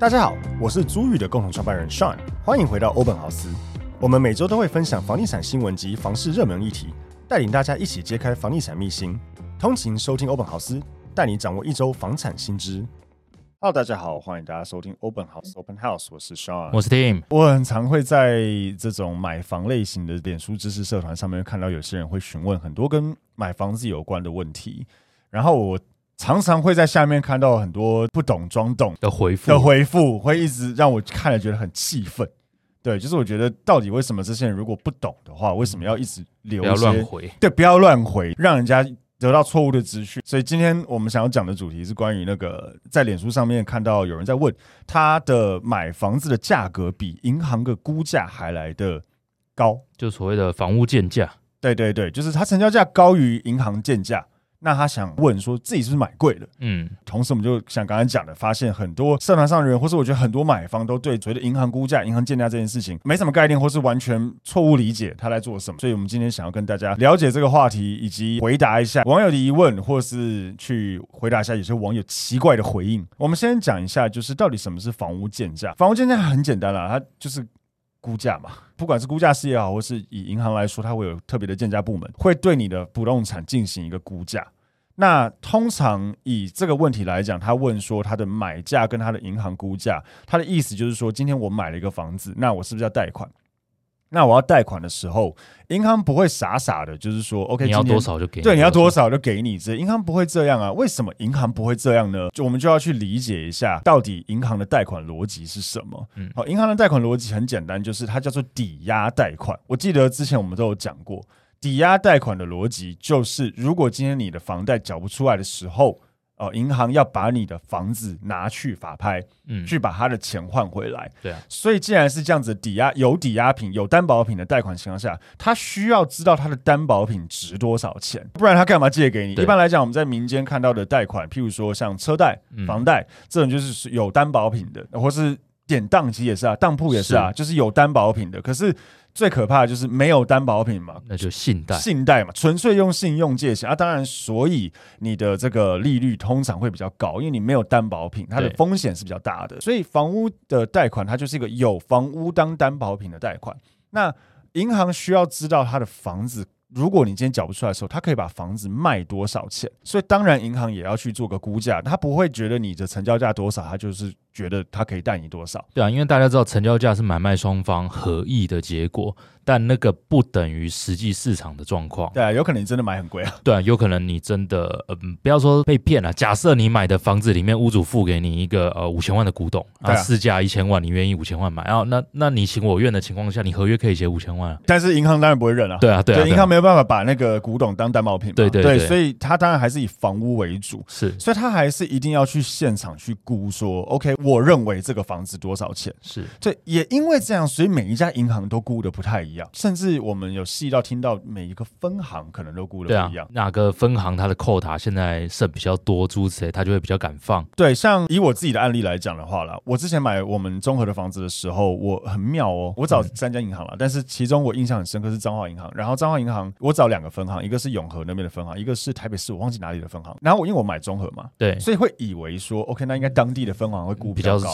大家好，我是租宇的共同创办人 Sean，欢迎回到欧本豪斯。我们每周都会分享房地产新闻及房市热门议题，带领大家一起揭开房地产秘辛。通勤收听欧本豪斯，带你掌握一周房产新知。Hello，大家好，欢迎大家收听欧本豪斯 Open House，我是 Sean，我是 Tim。我很常会在这种买房类型的脸书知识社团上面看到有些人会询问很多跟买房子有关的问题，然后我。常常会在下面看到很多不懂装懂的回复，的回复会一直让我看了觉得很气愤。对，就是我觉得到底为什么这些人如果不懂的话，为什么要一直留？不要乱回，对，不要乱回，让人家得到错误的资讯。所以今天我们想要讲的主题是关于那个在脸书上面看到有人在问，他的买房子的价格比银行的估价还来的高，就所谓的房屋建价。对对对，就是它成交价高于银行建价。那他想问说自己是不是买贵了？嗯，同时我们就像刚才讲的，发现很多社团上的人，或是我觉得很多买方都对所谓的银行估价、银行建价这件事情没什么概念，或是完全错误理解他在做什么。所以我们今天想要跟大家了解这个话题，以及回答一下网友的疑问，或是去回答一下有些网友奇怪的回应。我们先讲一下，就是到底什么是房屋建价？房屋建价很简单啦，它就是估价嘛。不管是估价师也好，或是以银行来说，它会有特别的建价部门，会对你的不动产进行一个估价。那通常以这个问题来讲，他问说他的买价跟他的银行估价，他的意思就是说，今天我买了一个房子，那我是不是要贷款？那我要贷款的时候，银行不会傻傻的，就是说，OK，你要多少就给你，对，你要多少就给你。这银行不会这样啊？为什么银行不会这样呢？就我们就要去理解一下，到底银行的贷款逻辑是什么？嗯，好，银行的贷款逻辑很简单，就是它叫做抵押贷款。我记得之前我们都有讲过。抵押贷款的逻辑就是，如果今天你的房贷缴不出来的时候，呃，银行要把你的房子拿去法拍，嗯，去把他的钱换回来。对啊，所以既然是这样子，抵押有抵押品、有担保品的贷款情况下，他需要知道他的担保品值多少钱，不然他干嘛借给你？一般来讲，我们在民间看到的贷款，譬如说像车贷、房贷这种，就是有担保品的，或是典当其实也是啊，当铺也是啊，就是有担保品的。可是最可怕的就是没有担保品嘛，那就信贷，信贷嘛，纯粹用信用借钱啊。当然，所以你的这个利率通常会比较高，因为你没有担保品，它的风险是比较大的。所以房屋的贷款它就是一个有房屋当担保品的贷款。那银行需要知道他的房子，如果你今天缴不出来的时候，他可以把房子卖多少钱。所以当然银行也要去做个估价，他不会觉得你的成交价多少，他就是。觉得他可以贷你多少？对啊，因为大家知道成交价是买卖双方合意的结果，但那个不等于实际市场的状况。对啊，有可能你真的买很贵啊。对啊，有可能你真的，嗯，不要说被骗了。假设你买的房子里面屋主付给你一个呃五千万的古董，啊，市价一千万，你愿意五千万买，然后那那你情我愿的情况下，你合约可以写五千万，但是银行当然不会认啊。对啊，对啊，银行没有办法把那个古董当担保品。对对对，所以他当然还是以房屋为主。是，所以他还是一定要去现场去估说，OK，我认为这个。房子多少钱？是对，也因为这样，所以每一家银行都估的不太一样，甚至我们有细到听到每一个分行可能都估的不一样。啊、哪个分行它的扣塔现在剩比较多，诸如此类，他就会比较敢放。对，像以我自己的案例来讲的话啦，我之前买我们综合的房子的时候，我很妙哦，我找三家银行了，嗯、但是其中我印象很深刻是彰化银行，然后彰化银行我找两个分行，一个是永和那边的分行，一个是台北市我忘记哪里的分行。然后我因为我买中和嘛，对，所以会以为说 OK，那应该当地的分行会估比较高。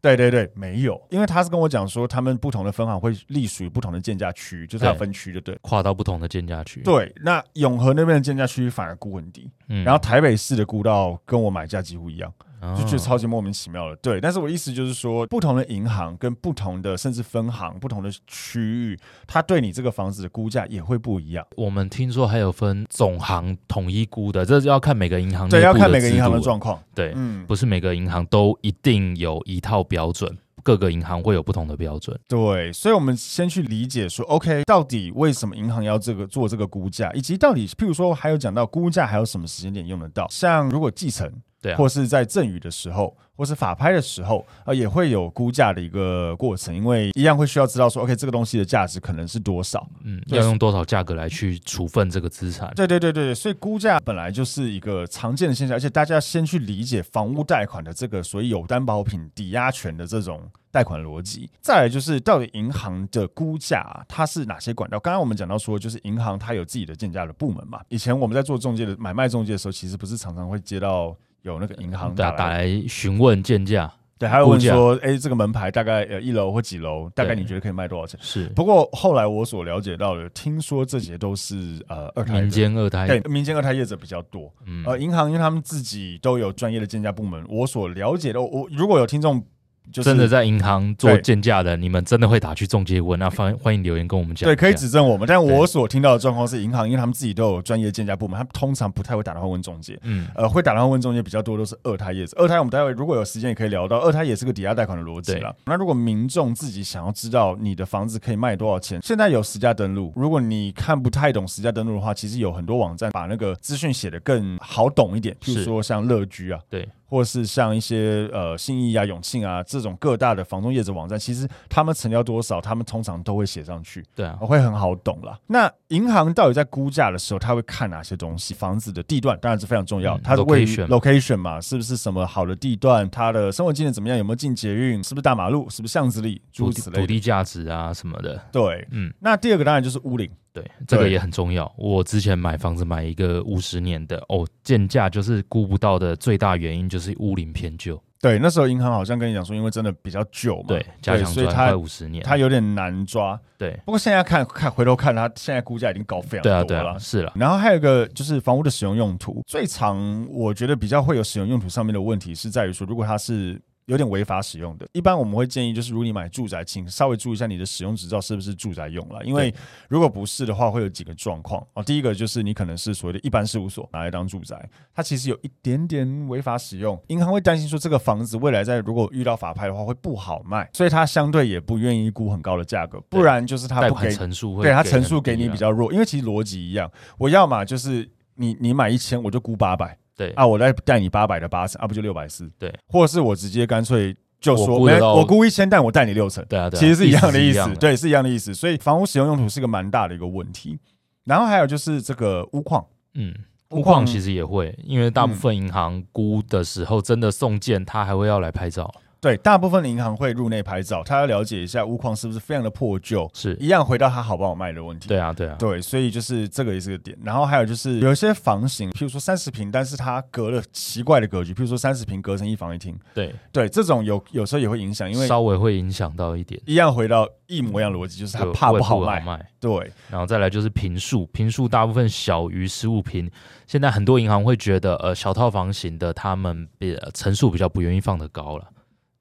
对对对，没有，因为他是跟我讲说，他们不同的分行会隶属于不同的建价区，就是要分区，就对，跨到不同的建价区。对，那永和那边的建价区反而估很低，嗯，然后台北市的估到跟我买价几乎一样。就觉得超级莫名其妙的。对，但是我意思就是说，不同的银行跟不同的甚至分行、不同的区域，它对你这个房子的估价也会不一样。我们听说还有分总行统一估的，这要看每个银行对，要看每个银行的状况。对，嗯，不是每个银行都一定有一套标准。各个银行会有不同的标准，对，所以，我们先去理解说，OK，到底为什么银行要这个做这个估价，以及到底，譬如说，还有讲到估价还有什么时间点用得到，像如果继承。对、啊，或是在赠与的时候，或是法拍的时候，呃，也会有估价的一个过程，因为一样会需要知道说，OK，这个东西的价值可能是多少，嗯，要用多少价格来去处分这个资产。对对对对，所以估价本来就是一个常见的现象，而且大家先去理解房屋贷款的这个所谓有担保品抵押权的这种贷款逻辑。再来就是到底银行的估价它是哪些管道？刚刚我们讲到说，就是银行它有自己的建价的部门嘛。以前我们在做中介的买卖中介的时候，其实不是常常会接到。有那个银行打来打来询问建价，对，还有问说，哎、欸，这个门牌大概呃一楼或几楼，大概你觉得可以卖多少钱？是。不过后来我所了解到的，听说这些都是呃二胎民间二胎，对，民间二胎业者比较多。嗯，呃，银行因为他们自己都有专业的建价部门，我所了解的，我如果有听众。真的在银行做建价的，你们真的会打去中介问？那欢欢迎留言跟我们讲。对，可以指正我们。但我所听到的状况是，银行因为他们自己都有专业建价部门，他们通常不太会打电话问中介。嗯，呃，会打电话问中介比较多都是二胎业者。二胎我们待会如果有时间也可以聊到，二胎也是个抵押贷款的逻辑了。那如果民众自己想要知道你的房子可以卖多少钱，现在有实价登录。如果你看不太懂实价登录的话，其实有很多网站把那个资讯写得更好懂一点，譬如说像乐居啊，对。或是像一些呃信义啊、永庆啊这种各大的房仲业者网站，其实他们成交多少，他们通常都会写上去，对啊，会很好懂啦。那银行到底在估价的时候，他会看哪些东西？房子的地段当然是非常重要，嗯、它的位于 location 嘛，是不是什么好的地段？它的生活机能怎么样？有没有进捷运？是不是大马路？是不是巷子里？诸如此类的。土地价值啊什么的。对，嗯。那第二个当然就是屋龄。对，这个也很重要。我之前买房子买一个五十年的哦，建价就是估不到的最大原因就是屋龄偏旧。对，那时候银行好像跟你讲说，因为真的比较旧嘛，对，加强砖快五十年，它有点难抓。对，不过现在看看回头看，它现在估价已经高非常多了。对啊，对啊，是了。然后还有一个就是房屋的使用用途，最常我觉得比较会有使用用途上面的问题是在于说，如果它是。有点违法使用的，一般我们会建议，就是如果你买住宅，请稍微注意一下你的使用执照是不是住宅用了，因为如果不是的话，会有几个状况。哦。第一个就是你可能是所谓的一般事务所拿来当住宅，它其实有一点点违法使用，银行会担心说这个房子未来在如果遇到法拍的话会不好卖，所以它相对也不愿意估很高的价格，不然就是它不给陈述，对它陈述给你比较弱，因为其实逻辑一样，我要嘛就是你你买一千我就估八百。对啊，我再带你八百的八成，啊不就六百四？对，或者是我直接干脆就说，我估，我估一千，但我带你六成。对啊，对啊，其实是一样的意思，意思对，是一样的意思。所以房屋使用用途是个蛮大的一个问题。然后还有就是这个屋况，嗯，屋况其实也会，因为大部分银行估的时候真的送件，他还会要来拍照。对，大部分的银行会入内拍照，他要了解一下屋况是不是非常的破旧，是一样回到他好不好卖的问题。对啊，对啊，对，所以就是这个也是个点。然后还有就是有一些房型，譬如说三十平，但是它隔了奇怪的格局，譬如说三十平隔成一房一厅。对对，这种有有时候也会影响，因为稍微会影响到一点。一样回到一模一样逻辑，就是他怕不好卖。卖对，然后再来就是平数，平数大部分小于十五平。现在很多银行会觉得，呃，小套房型的他们比层数比较不愿意放得高了。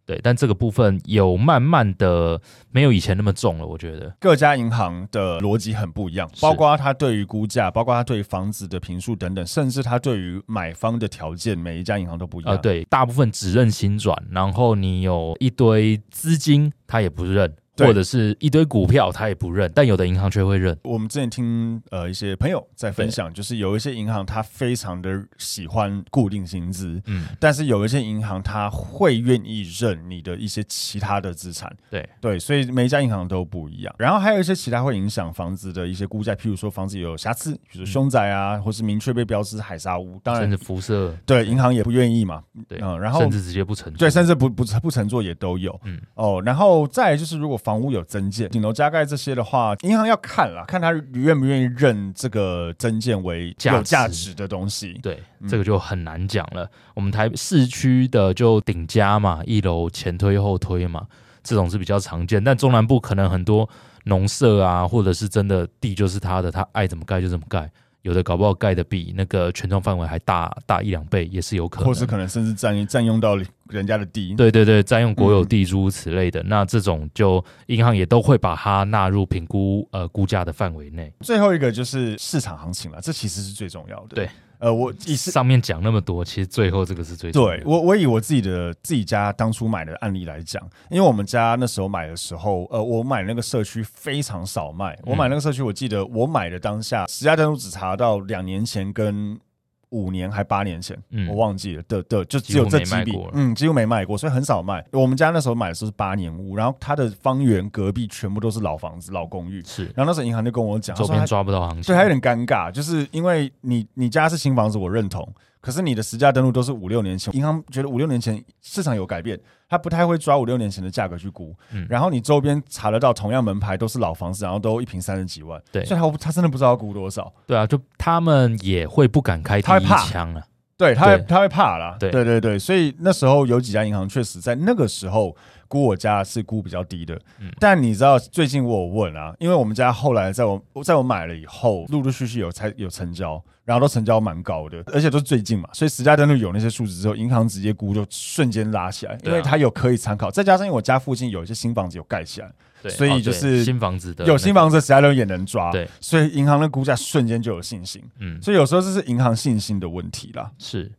对，但这个部分有慢慢的没有以前那么重了，我觉得各家银行的逻辑很不一样，包括它对于估价，包括它对于房子的评述等等，甚至它对于买方的条件，每一家银行都不一样。呃，对，大部分只认新转，然后你有一堆资金，它也不认。或者是一堆股票，他也不认，但有的银行却会认。我们之前听呃一些朋友在分享，就是有一些银行他非常的喜欢固定薪资，嗯，但是有一些银行他会愿意认你的一些其他的资产，对。对，所以每一家银行都不一样。然后还有一些其他会影响房子的一些估价，譬如说房子有瑕疵，比如说凶宅啊，嗯、或是明确被标志海砂屋，当然甚至辐射，对，银行也不愿意嘛，对，嗯，然后甚至直接不承，对，甚至不不不承做也都有，嗯。哦，然后再就是如果房屋有增建。顶楼加盖这些的话，银行要看啦，看他愿不愿意认这个增建为有价值的东西。对，嗯、这个就很难讲了。我们台市区的就顶加嘛，一楼前推后推嘛，这种是比较常见。但中南部可能很多农舍啊，或者是真的地就是他的，他爱怎么盖就怎么盖。有的搞不好盖的比那个权重范围还大大一两倍，也是有可能，或是可能甚至占占用到人家的地，对对对，占用国有地诸如此类的，嗯、那这种就银行也都会把它纳入评估呃估价的范围内。最后一个就是市场行情了，这其实是最重要的。对。呃，我以上面讲那么多，其实最后这个是最对我，我以我自己的自己家当初买的案例来讲，因为我们家那时候买的时候，呃，我买那个社区非常少卖，我买那个社区，我记得我买的当下实价登录只查到两年前跟。五年还八年前，嗯、我忘记了的的，就只有这几笔，嗯，几乎没卖过，所以很少卖。我们家那时候买的是八年屋，然后它的方圆隔壁全部都是老房子、老公寓，是。然后那时候银行就跟我讲，周边抓不到行情，对，还有点尴尬，就是因为你你家是新房子，我认同。可是你的实价登录都是五六年前，银行觉得五六年前市场有改变，他不太会抓五六年前的价格去估。嗯，然后你周边查得到同样门牌都是老房子，然后都一平三十几万，对，所以他他真的不知道要估多少。对啊，就他们也会不敢开第一枪啊，对他会他会怕啦。对对对对，所以那时候有几家银行确实在那个时候估我家是估比较低的。嗯，但你知道最近我有问啊，因为我们家后来在我在我买了以后，陆陆续续有才有成交。然后都成交蛮高的，而且都是最近嘛，所以实价登录有那些数值之后，银行直接估就瞬间拉起来，因为它有可以参考，再加上因为我家附近有一些新房子有盖起来，对，所以就是新房子的有新房子的实价登录也能抓，对，所以银行的估价瞬间就有信心，嗯，所以有时候这是银行信心的问题啦。是，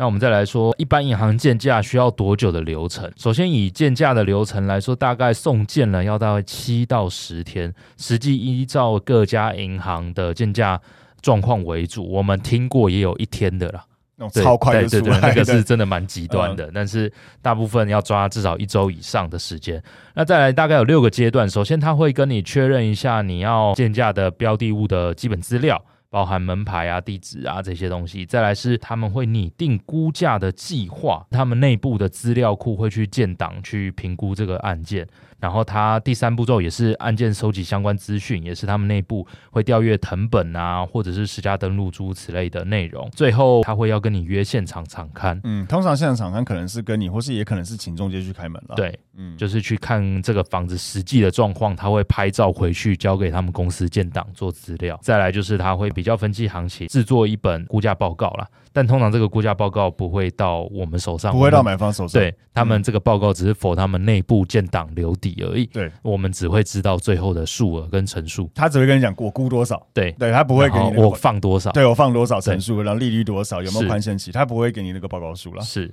那我们再来说，一般银行建价需要多久的流程？首先以建价的流程来说，大概送件了要大概七到十天，实际依照各家银行的建价。状况为主，我们听过也有一天的啦，超快的，对对对，那个是真的蛮极端的。但是大部分要抓至少一周以上的时间。那再来大概有六个阶段，首先他会跟你确认一下你要鉴价的标的物的基本资料，包含门牌啊、地址啊这些东西。再来是他们会拟定估价的计划，他们内部的资料库会去建档去评估这个案件。然后他第三步骤也是案件收集相关资讯，也是他们内部会调阅藤本啊，或者是实价登录诸如此类的内容。最后他会要跟你约现场场刊，嗯，通常现场场勘可能是跟你，或是也可能是请中介去开门了。对，嗯，就是去看这个房子实际的状况，他会拍照回去交给他们公司建档做资料。再来就是他会比较分析行情，制作一本估价报告啦。但通常这个估价报告不会到我们手上，不会到买方手上。对，他们这个报告只是 for 他们内部建档留底而已。对，我们只会知道最后的数额跟成数。他只会跟你讲我估多少。对，对他不会给你、那个、我放多少。对我放多少成数，然后利率多少，有没有宽限期，他不会给你那个报告数了。是。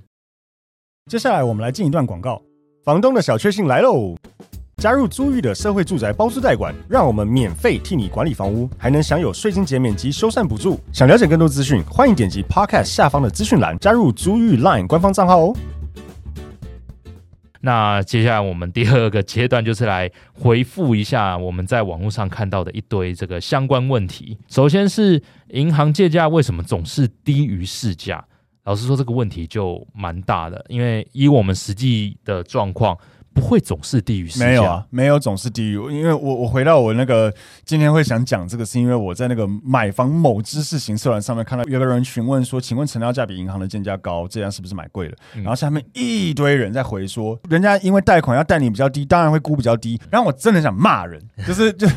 接下来我们来进一段广告，房东的小确幸来喽。加入租寓的社会住宅包租代管，让我们免费替你管理房屋，还能享有税金减免及修缮补助。想了解更多资讯，欢迎点击 Podcast 下方的资讯栏，加入租寓 Line 官方账号哦。那接下来我们第二个阶段就是来回复一下我们在网络上看到的一堆这个相关问题。首先是银行借价为什么总是低于市价？老实说，这个问题就蛮大的，因为以我们实际的状况。不会总是低于没有啊，没有总是低于。因为我我回到我那个今天会想讲这个，是因为我在那个买房某知识型社团上面看到有个人询问说，请问成交价比银行的建价高，这样是不是买贵了？嗯、然后下面一堆人在回说，人家因为贷款要贷你比较低，当然会估比较低。然后我真的想骂人，就是就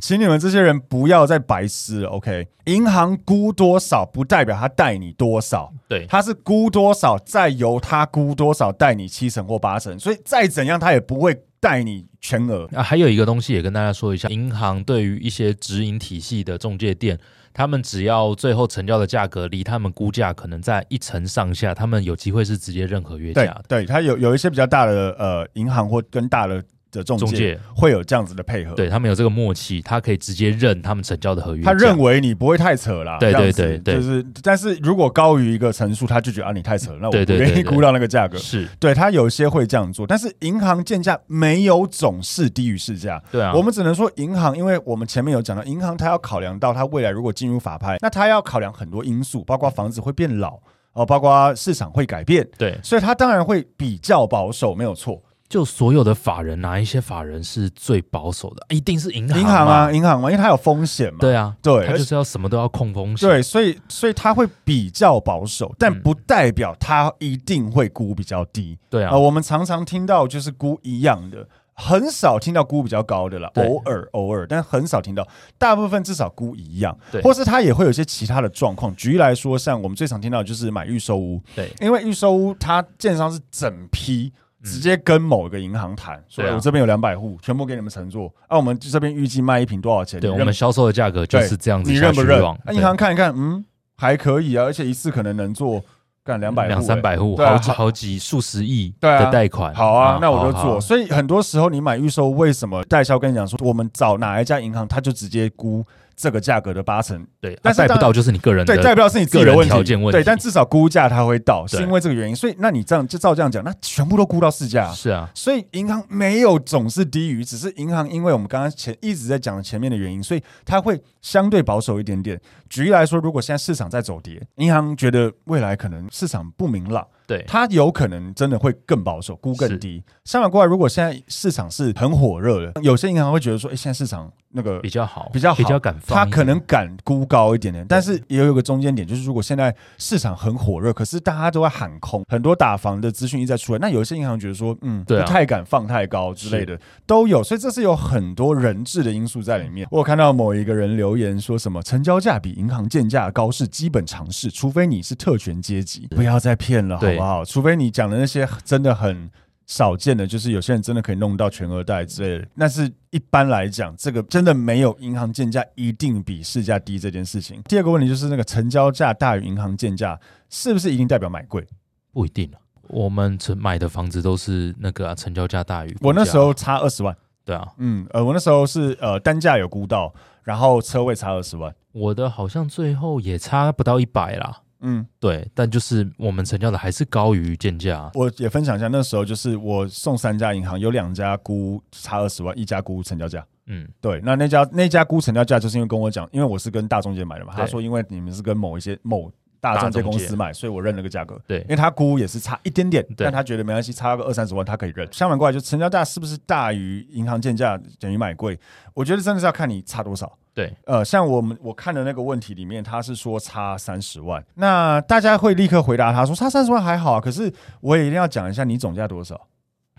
请你们这些人不要再白痴了，OK？银行估多少不代表他贷你多少，对，他是估多少再由他估多少贷你七成或八成，所以再怎样他。他也不会带你全额啊。还有一个东西也跟大家说一下，银行对于一些直营体系的中介店，他们只要最后成交的价格离他们估价可能在一成上下，他们有机会是直接认合约价的。对，他有有一些比较大的呃银行或更大的。的中介会有这样子的配合，对他们有这个默契，他可以直接认他们成交的合约。他认为你不会太扯啦，对对对对，就是，但是如果高于一个层数，他就觉得啊你太扯了，那我不愿意估到那个价格。是。对他有些会这样做，但是银行建价没有总是低于市价。对啊，我们只能说银行，因为我们前面有讲到，银行它要考量到它未来如果进入法拍，那它要考量很多因素，包括房子会变老哦，包括市场会改变，对，所以它当然会比较保守，没有错。就所有的法人，哪一些法人是最保守的？一定是银行，银行啊，银行嘛，因为它有风险嘛。对啊，对，它就是要什么都要控风险。对，所以所以它会比较保守，但不代表它一定会估比较低。对啊，呃，我们常常听到就是估一样的。很少听到估比较高的了，偶尔偶尔，但很少听到，大部分至少估一样，对，或是它也会有一些其他的状况。举例来说，像我们最常听到的就是买预售屋，对，因为预售屋它建商是整批直接跟某一个银行谈，所以我这边有两百户，全部给你们承做，那我们这边预计卖一瓶多少钱？对，我们销售的价格就是这样子，你认不认？那银行看一看，嗯，还可以啊，而且一次可能能做。干两百户，两三百户，好几好几数十亿的贷款，好啊，那我就做。所以很多时候你买预售，为什么代销跟你讲说，我们找哪一家银行，他就直接估。这个价格的八成，对，但是到就是你个人的对，贷不到是你自己的问题，条件问题，对，但至少估价它会到，是因为这个原因，所以那你这样就照这样讲，那全部都估到市价，是啊，所以银行没有总是低于，只是银行因为我们刚刚前一直在讲前面的原因，所以它会相对保守一点点。举例来说，如果现在市场在走跌，银行觉得未来可能市场不明朗。对，它有可能真的会更保守，估更低。相反过来，如果现在市场是很火热的，有些银行会觉得说，哎，现在市场那个比较好，比较好，比较敢放，他可能敢估高一点点。但是也有一个中间点，就是如果现在市场很火热，可是大家都在喊空，很多打房的资讯一再出来，那有些银行觉得说，嗯，不太敢放太高之类的，都有。所以这是有很多人质的因素在里面。我有看到某一个人留言说什么，成交价比银行建价高是基本常识，除非你是特权阶级，不要再骗了，好不好？除非你。讲的那些真的很少见的，就是有些人真的可以弄到全额贷之类的。但是一般来讲，这个真的没有银行建价一定比市价低这件事情。第二个问题就是，那个成交价大于银行建价，是不是一定代表买贵？不一定。我们成买的房子都是那个、啊、成交价大于。我那时候差二十万。对啊，嗯，呃，我那时候是呃单价有估到，然后车位差二十万。我的好像最后也差不到一百啦。嗯，对，但就是我们成交的还是高于建价。我也分享一下，那时候就是我送三家银行，有两家估差二十万，一家估成交价。嗯，对，那那家那家估成交价，就是因为跟我讲，因为我是跟大中介买的嘛，他说因为你们是跟某一些某大中介公司买，所以我认那个价格。对，因为他估也是差一点点，但他觉得没关系，差个二三十万他可以认。相反过来，就成交价是不是大于银行建价等于买贵？我觉得真的是要看你差多少。对，呃，像我们我看的那个问题里面，他是说差三十万，那大家会立刻回答他说差三十万还好啊，可是我也一定要讲一下，你总价多少？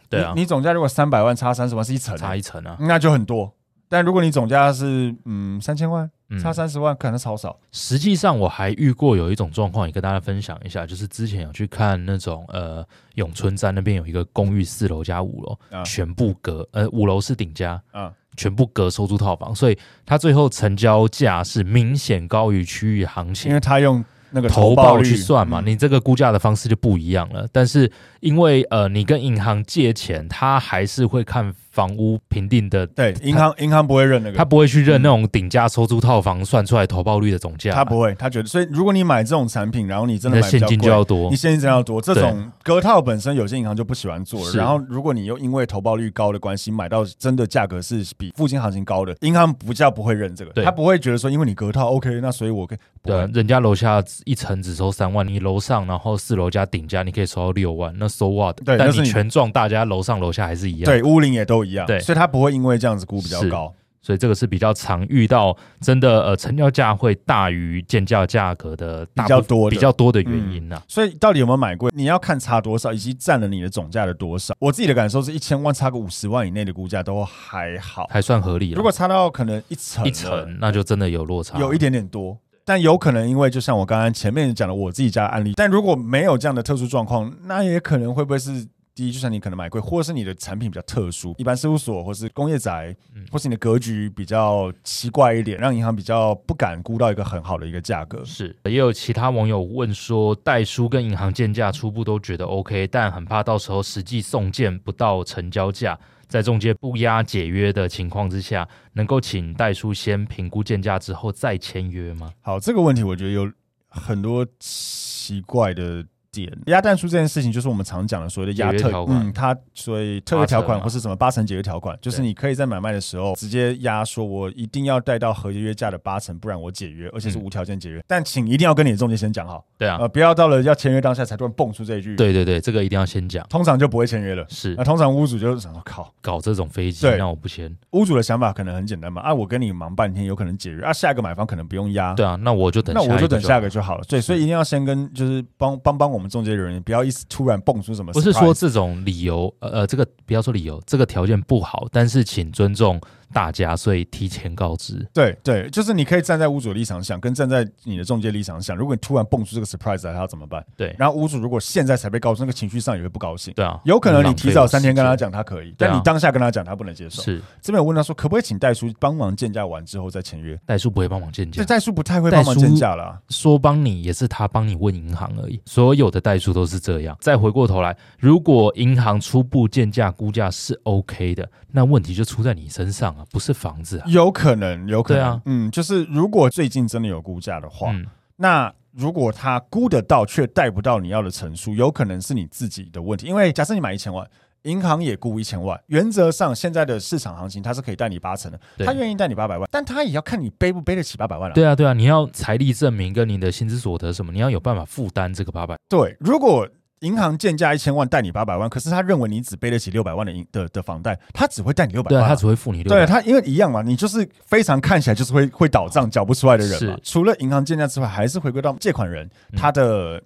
对啊，你，你总价如果三百万差三十万是一层，差一层啊，那就很多。但如果你总价是嗯三千万，差三十万可能超少。实际上我还遇过有一种状况，也跟大家分享一下，就是之前有去看那种呃永春站那边有一个公寓四楼加五楼，啊、全部隔呃五楼是顶加啊。全部隔收租套房，所以它最后成交价是明显高于区域行情，因为它用那个投报去算嘛，你这个估价的方式就不一样了。但是因为呃，你跟银行借钱，他还是会看。房屋评定的，对，银行银行不会认那个，他不会去认那种顶价收租套房算出来投报率的总价，他不会，他觉得，所以如果你买这种产品，然后你真的买现金就要多，你现金真要多，这种隔套本身有些银行就不喜欢做了。然后如果你又因为投报率高的关系买到真的价格是比附近行情高的，银行不叫不会认这个，他不会觉得说因为你隔套 OK，那所以我可以，对，人家楼下一层只收三万，你楼上然后四楼加顶价你可以收到六万，那 so what？对，但你全幢大家楼上楼下还是一样，对，屋龄也都一样，对，所以他不会。因为这样子估比较高，所以这个是比较常遇到，真的呃，成交价会大于建价价格的比较多比较多的原因呢、啊嗯。所以到底有没有买贵？你要看差多少，以及占了你的总价的多少。我自己的感受是一千万差个五十万以内的估价都还好，还算合理。如果差到可能一层一层，那就真的有落差，有一点点多。但有可能因为就像我刚刚前面讲的我自己家的案例，但如果没有这样的特殊状况，那也可能会不会是？第一，就像你可能买贵，或者是你的产品比较特殊，一般事务所或是工业宅，或是你的格局比较奇怪一点，让银行比较不敢估到一个很好的一个价格。是，也有其他网友问说，代书跟银行建价初步都觉得 OK，但很怕到时候实际送件不到成交价，在中介不压解约的情况之下，能够请代书先评估建价之后再签约吗？好，这个问题我觉得有很多奇怪的。点。压代书这件事情，就是我们常讲的所谓的压特，嗯，它所以特约条款或是什么八成解约条款，就是你可以在买卖的时候直接压说，我一定要带到合约约价的八成，不然我解约，而且是无条件解约。但请一定要跟你的中介先讲好，对啊，呃，不要到了要签约当下才突然蹦出这一句。对对对，这个一定要先讲，通常就不会签约了。是，那通常屋主就是想说，靠，搞这种飞机，让我不签。屋主的想法可能很简单嘛，啊，我跟你忙半天，有可能解约啊，下一个买方可能不用压。对啊，那我就等，那我就等下一个就好了。对，所以一定要先跟就是帮帮帮我们中介人员，不要一直突然蹦出什么。不是说这种理由，呃呃，这个不要说理由，这个条件不好，但是请尊重。大家，所以提前告知。对对，就是你可以站在屋主的立场想，跟站在你的中介立场想。如果你突然蹦出这个 surprise 来，他要怎么办？对。然后屋主如果现在才被告知，那个情绪上也会不高兴。对啊。有可能你提早三天跟他讲，他可以，但你当下跟他讲，他不能接受。是。这边我问他说，可不可以请代书帮忙鉴价完之后再签约？代书不会帮忙鉴价。对，代书不太会帮忙鉴价了。说帮你也是他帮你问银行而已。所有的代书都是这样。再回过头来，如果银行初步鉴价估价是 OK 的，那问题就出在你身上啊，不是房子啊。有可能，有可能，啊、嗯，就是如果最近真的有估价的话，嗯、那如果他估得到却贷不到你要的成数，有可能是你自己的问题。因为假设你买一千万，银行也估一千万，原则上现在的市场行情，他是可以贷你八成的，他愿意贷你八百万，但他也要看你背不背得起八百万了。对啊，对啊，你要财力证明跟你的薪资所得什么，你要有办法负担这个八百。对，如果。银行建价一千万贷你八百万，可是他认为你只背得起六百万的银的的房贷，他只会贷你六百万，对，他只会付你六百万。对他，因为一样嘛，你就是非常看起来就是会会倒账缴不出来的人嘛。除了银行建价之外，还是回归到借款人他的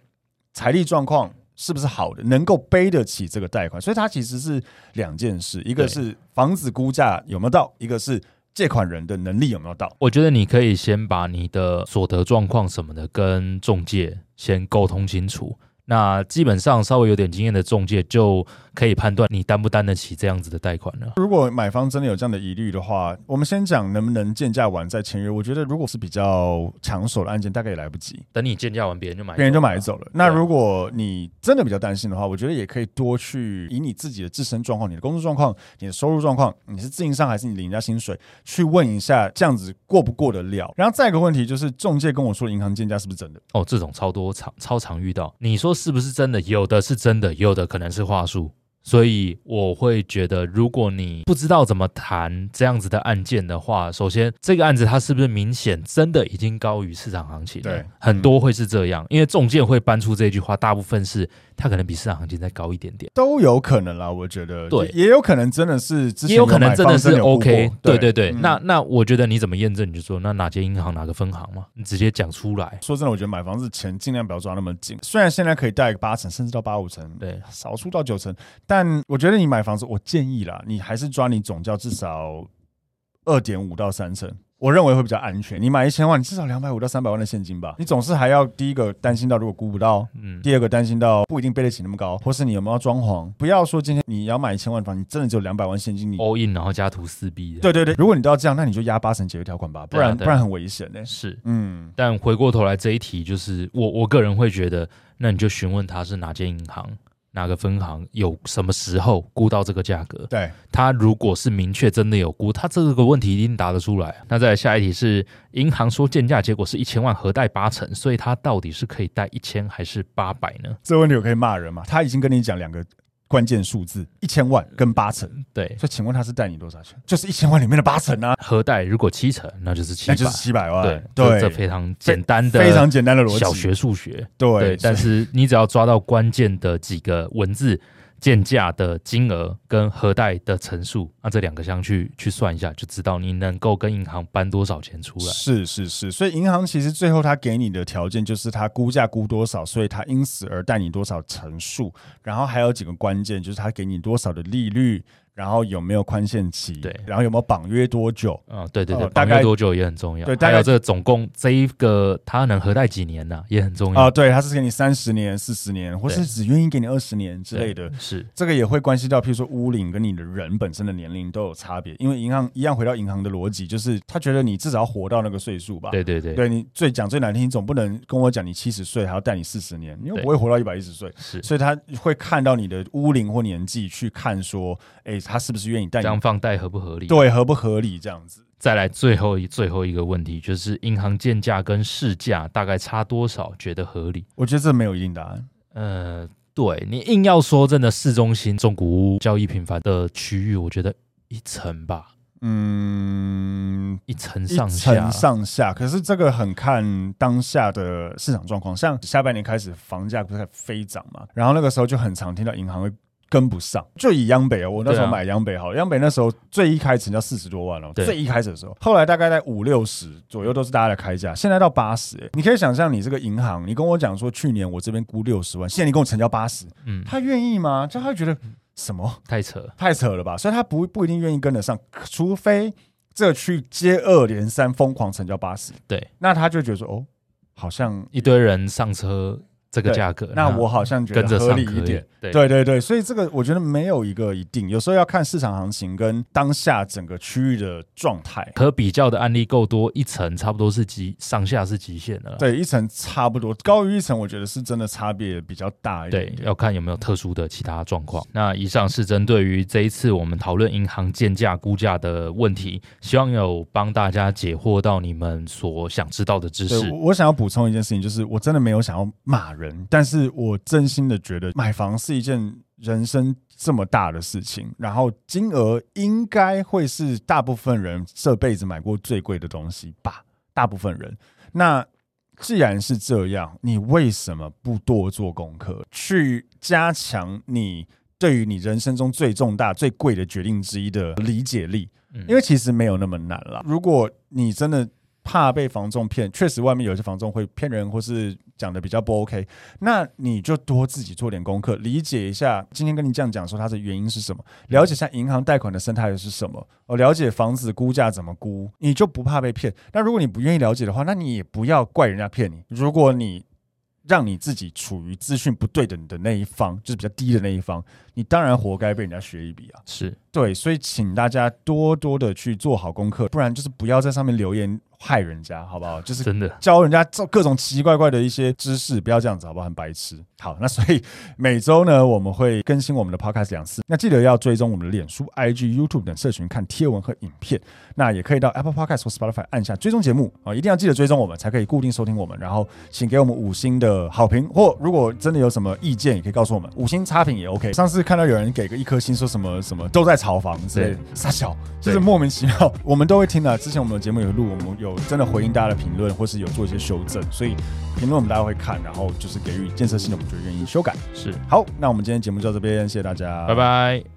财力状况是不是好的，能够背得起这个贷款。所以它其实是两件事，一个是房子估价有没有到，一个是借款人的能力有没有到。我觉得你可以先把你的所得状况什么的跟中介先沟通清楚。那基本上稍微有点经验的中介就可以判断你担不担得起这样子的贷款呢。如果买方真的有这样的疑虑的话，我们先讲能不能建价完再签约。我觉得如果是比较抢手的案件，大概也来不及。等你建价完，别人就买，别人就买走了。那如果你真的比较担心的话，我觉得也可以多去以你自己的自身状况、你的工作状况、你的收入状况，你是自营商还是你领人家薪水，去问一下这样子过不过得了。然后再一个问题就是，中介跟我说银行建价是不是真的？哦，这种超多超超常遇到。你说是不是真的？有的是真的，有的可能是话术。所以我会觉得，如果你不知道怎么谈这样子的案件的话，首先这个案子它是不是明显真的已经高于市场行情？对，很多会是这样，因为中介会搬出这句话，大部分是它可能比市场行情再高一点点，都有可能啦。我觉得，对，也有可能真的是，也有可能真的是 OK。对对对，嗯、那那我觉得你怎么验证？你就说那哪间银行哪个分行嘛，你直接讲出来。说真的，我觉得买房子钱尽量不要抓那么紧，虽然现在可以贷个八成，甚至到八五成，对，少数到九成，但我觉得你。买房子，我建议啦，你还是抓你总价至少二点五到三成，我认为会比较安全。你买一千万，你至少两百五到三百万的现金吧。你总是还要第一个担心到如果估不到，嗯，第二个担心到不一定背得起那么高，或是你有没有装潢。不要说今天你要买一千万房，你真的只有两百万现金，你 all in 然后家徒四壁的。对对对，如果你都要这样，那你就压八成解约条款吧，不然不然很危险呢、欸。是，嗯。但回过头来这一题，就是我我个人会觉得，那你就询问他是哪间银行。哪个分行有什么时候估到这个价格？对，他如果是明确真的有估，他这个问题一定答得出来。那再来下一题是，银行说建价结果是一千万，核贷八成，所以他到底是可以贷一千还是八百呢？这个问题我可以骂人吗？他已经跟你讲两个。关键数字一千万跟八成，对，所以请问他是贷你多少钱？就是一千万里面的八成啊。核贷如果七成，那就是七，那就是七百万。对对，这非常简单的、非常简单的逻辑，小学数学。对，但是你只要抓到关键的几个文字。现价的金额跟核贷的层数，那这两个相去去算一下，就知道你能够跟银行搬多少钱出来。是是是，所以银行其实最后他给你的条件就是他估价估多少，所以他因此而贷你多少层数，然后还有几个关键就是他给你多少的利率。然后有没有宽限期？对，然后有没有绑约多久？嗯，对对对，绑约多久也很重要。对，还有这个总共这一个他能核贷几年呢？也很重要。啊，对，他是给你三十年、四十年，或是只愿意给你二十年之类的。是，这个也会关系到，譬如说屋龄跟你的人本身的年龄都有差别。因为银行一样回到银行的逻辑，就是他觉得你至少要活到那个岁数吧？对对对，对你最讲最难听，你总不能跟我讲你七十岁还要贷你四十年，你又不会活到一百一十岁。是，所以他会看到你的屋龄或年纪去看说，哎，他是不是愿意贷？这样放贷合不合理？对，合不合理？这样子。再来最后一最后一个问题，就是银行建价跟市价大概差多少？觉得合理？我觉得这没有一定答案。呃，对你硬要说真的，市中心、中古屋交易频繁的区域，我觉得一层吧。嗯，一层上下，一层上下。可是这个很看当下的市场状况，像下半年开始房价不是在飞涨嘛，然后那个时候就很常听到银行会跟不上。就以央北啊，我那时候买央北好，央北那时候最一开始要四十多万哦，最一开始的时候，后来大概在五六十左右都是大家的开价，现在到八十。哎，你可以想象，你这个银行，你跟我讲说去年我这边估六十万，现在你跟我成交八十，嗯，他愿意吗？就他会觉得。什么？太扯，太扯了吧！所以他不不一定愿意跟得上，除非这去接二连三疯狂成交八十，对，那他就觉得说，哦，好像一堆人上车。这个价格，那我好像觉得合理一点。对对对对，所以这个我觉得没有一个一定，有时候要看市场行情跟当下整个区域的状态。可比较的案例够多，一层差不多是极上下是极限的。对，一层差不多，高于一层，我觉得是真的差别比较大一点点。对，要看有没有特殊的其他状况。那以上是针对于这一次我们讨论银行建价估价的问题，希望有帮大家解惑到你们所想知道的知识。我想要补充一件事情，就是我真的没有想要骂人。但是我真心的觉得买房是一件人生这么大的事情，然后金额应该会是大部分人这辈子买过最贵的东西吧？大部分人。那既然是这样，你为什么不多做功课，去加强你对于你人生中最重大、最贵的决定之一的理解力？因为其实没有那么难了。如果你真的怕被房仲骗，确实外面有些房仲会骗人，或是讲的比较不 OK，那你就多自己做点功课，理解一下。今天跟你这样讲说它的原因是什么，了解一下银行贷款的生态又是什么，哦，了解房子估价怎么估，你就不怕被骗。那如果你不愿意了解的话，那你也不要怪人家骗你。如果你让你自己处于资讯不对等的那一方，就是比较低的那一方，你当然活该被人家学一笔啊。是对，所以请大家多多的去做好功课，不然就是不要在上面留言。害人家好不好？就是真的教人家做各种奇奇怪怪的一些知识，不要这样子好不好？很白痴。好，那所以每周呢，我们会更新我们的 podcast 两次。那记得要追踪我们的脸书、IG、YouTube 等社群，看贴文和影片。那也可以到 Apple Podcast 或 Spotify 按下追踪节目啊，一定要记得追踪我们，才可以固定收听我们。然后请给我们五星的好评，或如果真的有什么意见，也可以告诉我们。五星差评也 OK。上次看到有人给个一颗星，说什么什么都在炒房之类的，傻小，就是莫名其妙。我们都会听的。之前我们的节目有录，我们有真的回应大家的评论，或是有做一些修正，所以评论我们大家会看，然后就是给予建设性的，我们就愿意修改。是，好，那我们今天节目就到这边，谢谢大家，拜拜。